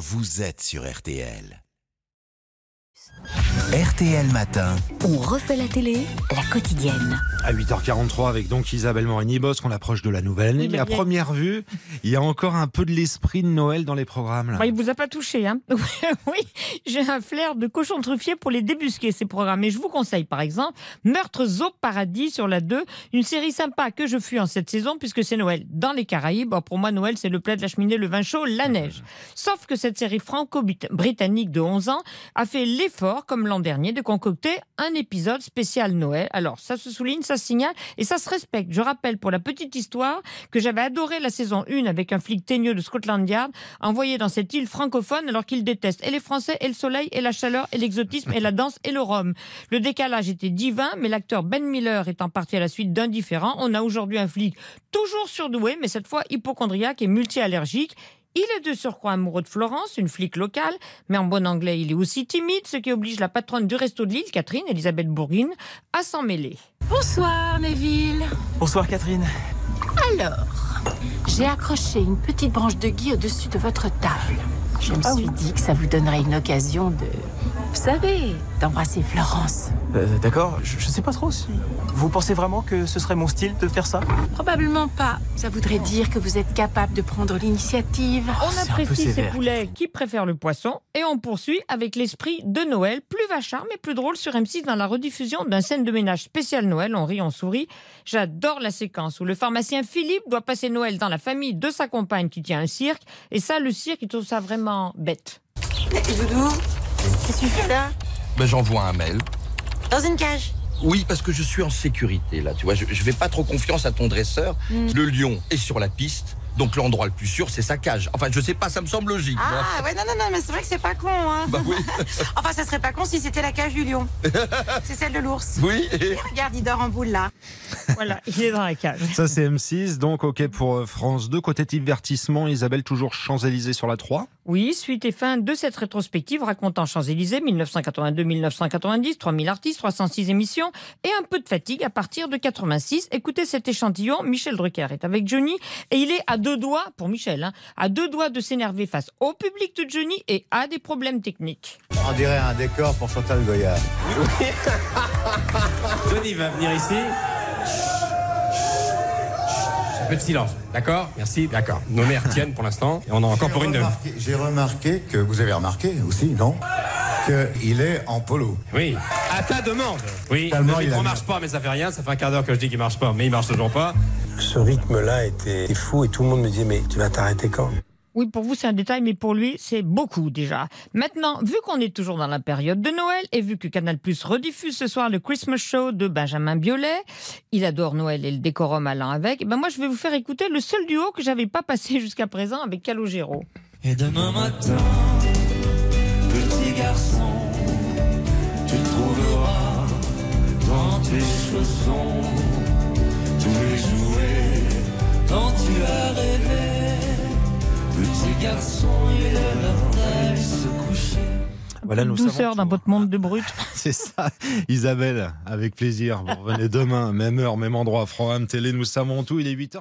vous êtes sur RTL. RTL Matin. On refait la télé, la quotidienne. À 8h43 avec donc Isabelle Morini-Boss, qu'on approche de la nouvelle année. Oui, mais à bien. première vue, il y a encore un peu de l'esprit de Noël dans les programmes. là. Bah, il vous a pas touché, hein Oui, j'ai un flair de cochon truffier pour les débusquer, ces programmes. Et je vous conseille, par exemple, Meurtres au paradis sur la 2, une série sympa que je fuis en cette saison, puisque c'est Noël dans les Caraïbes. Pour moi, Noël, c'est le plat de la cheminée, le vin chaud, la neige. Sauf que cette série franco-britannique de 11 ans a fait comme l'an dernier, de concocter un épisode spécial Noël. Alors, ça se souligne, ça se signale, et ça se respecte. Je rappelle, pour la petite histoire, que j'avais adoré la saison 1 avec un flic teigneux de Scotland Yard, envoyé dans cette île francophone alors qu'il déteste et les Français, et le soleil, et la chaleur, et l'exotisme, et la danse, et le rhum. Le décalage était divin, mais l'acteur Ben Miller étant parti à la suite d'un différent, on a aujourd'hui un flic toujours surdoué, mais cette fois hypochondriaque et multi-allergique. Il est de surcroît amoureux de Florence, une flic locale, mais en bon anglais, il est aussi timide, ce qui oblige la patronne du resto de l'île, Catherine Elisabeth Bourguine, à s'en mêler. Bonsoir Neville. Bonsoir Catherine. Alors, j'ai accroché une petite branche de gui au-dessus de votre table. Je me suis dit que ça vous donnerait une occasion de, vous savez, d'embrasser Florence. Euh, D'accord, je, je sais pas trop si. Vous pensez vraiment que ce serait mon style de faire ça Probablement pas. Ça voudrait dire que vous êtes capable de prendre l'initiative. On apprécie ces poulets qui préfèrent le poisson et on poursuit avec l'esprit de Noël, plus vachard mais plus drôle sur M6 dans la rediffusion d'un scène de ménage spécial Noël. On rit, on sourit. J'adore la séquence où le pharmacien Philippe doit passer Noël dans la famille de sa compagne qui tient un cirque. Et ça, le cirque, il trouve ça vraiment bête. Doudou, qu'est-ce que tu fais là? Ben, j'envoie un mail. Dans une cage? Oui, parce que je suis en sécurité là, tu vois. Je, je fais pas trop confiance à ton dresseur. Le lion est sur la piste, donc l'endroit le plus sûr, c'est sa cage. Enfin, je sais pas, ça me semble logique. moi. Ah ouais, non, non, non, mais c'est vrai que c'est pas con. Hein. Bah oui, Enfin, ça serait pas con si c'était la cage du lion. c'est celle de l'ours. oui. Et regarde, il dort en boule là. Voilà, il est dans la cage. Ça, c'est M6. Donc, OK pour euh, France 2. Côté divertissement, Isabelle, toujours Champs-Élysées sur la 3. Oui, suite et fin de cette rétrospective racontant Champs-Élysées 1982-1990, 3000 artistes, 306 émissions et un peu de fatigue à partir de 86. Écoutez cet échantillon, Michel Drucker est avec Johnny et il est à deux doigts, pour Michel, hein, à deux doigts de s'énerver face au public de Johnny et à des problèmes techniques. On dirait un décor pour Chantal Goya. Johnny va venir ici. Un peu de silence, d'accord Merci, d'accord. Nos mères tiennent pour l'instant. Et on a encore pour une J'ai de. remarqué- J'ai remarqué que vous avez remarqué aussi, non Qu'il est en polo. Oui. À ta demande. Oui. Tellement le il a- marche pas, mais ça fait rien. Ça fait un quart d'heure que je dis qu'il marche pas, mais il marche toujours pas. Ce rythme-là était fou et tout le monde me disait mais tu vas t'arrêter quand? Oui, pour vous, c'est un détail, mais pour lui, c'est beaucoup déjà. Maintenant, vu qu'on est toujours dans la période de Noël et vu que Canal Plus rediffuse ce soir le Christmas Show de Benjamin Biolay, il adore Noël et le décorum allant avec, ben moi, je vais vous faire écouter le seul duo que j'avais pas passé jusqu'à présent avec Calogero. Et demain matin, petit garçon, tu trouveras dans tes chaussons Petit garçon, il est l'heure d'aller se coucher. Voilà, nous Douceur tout. votre monde de brut. C'est ça, Isabelle, avec plaisir. Vous revenez demain, même heure, même endroit, Froham Télé, nous savons tout. Il est 8h.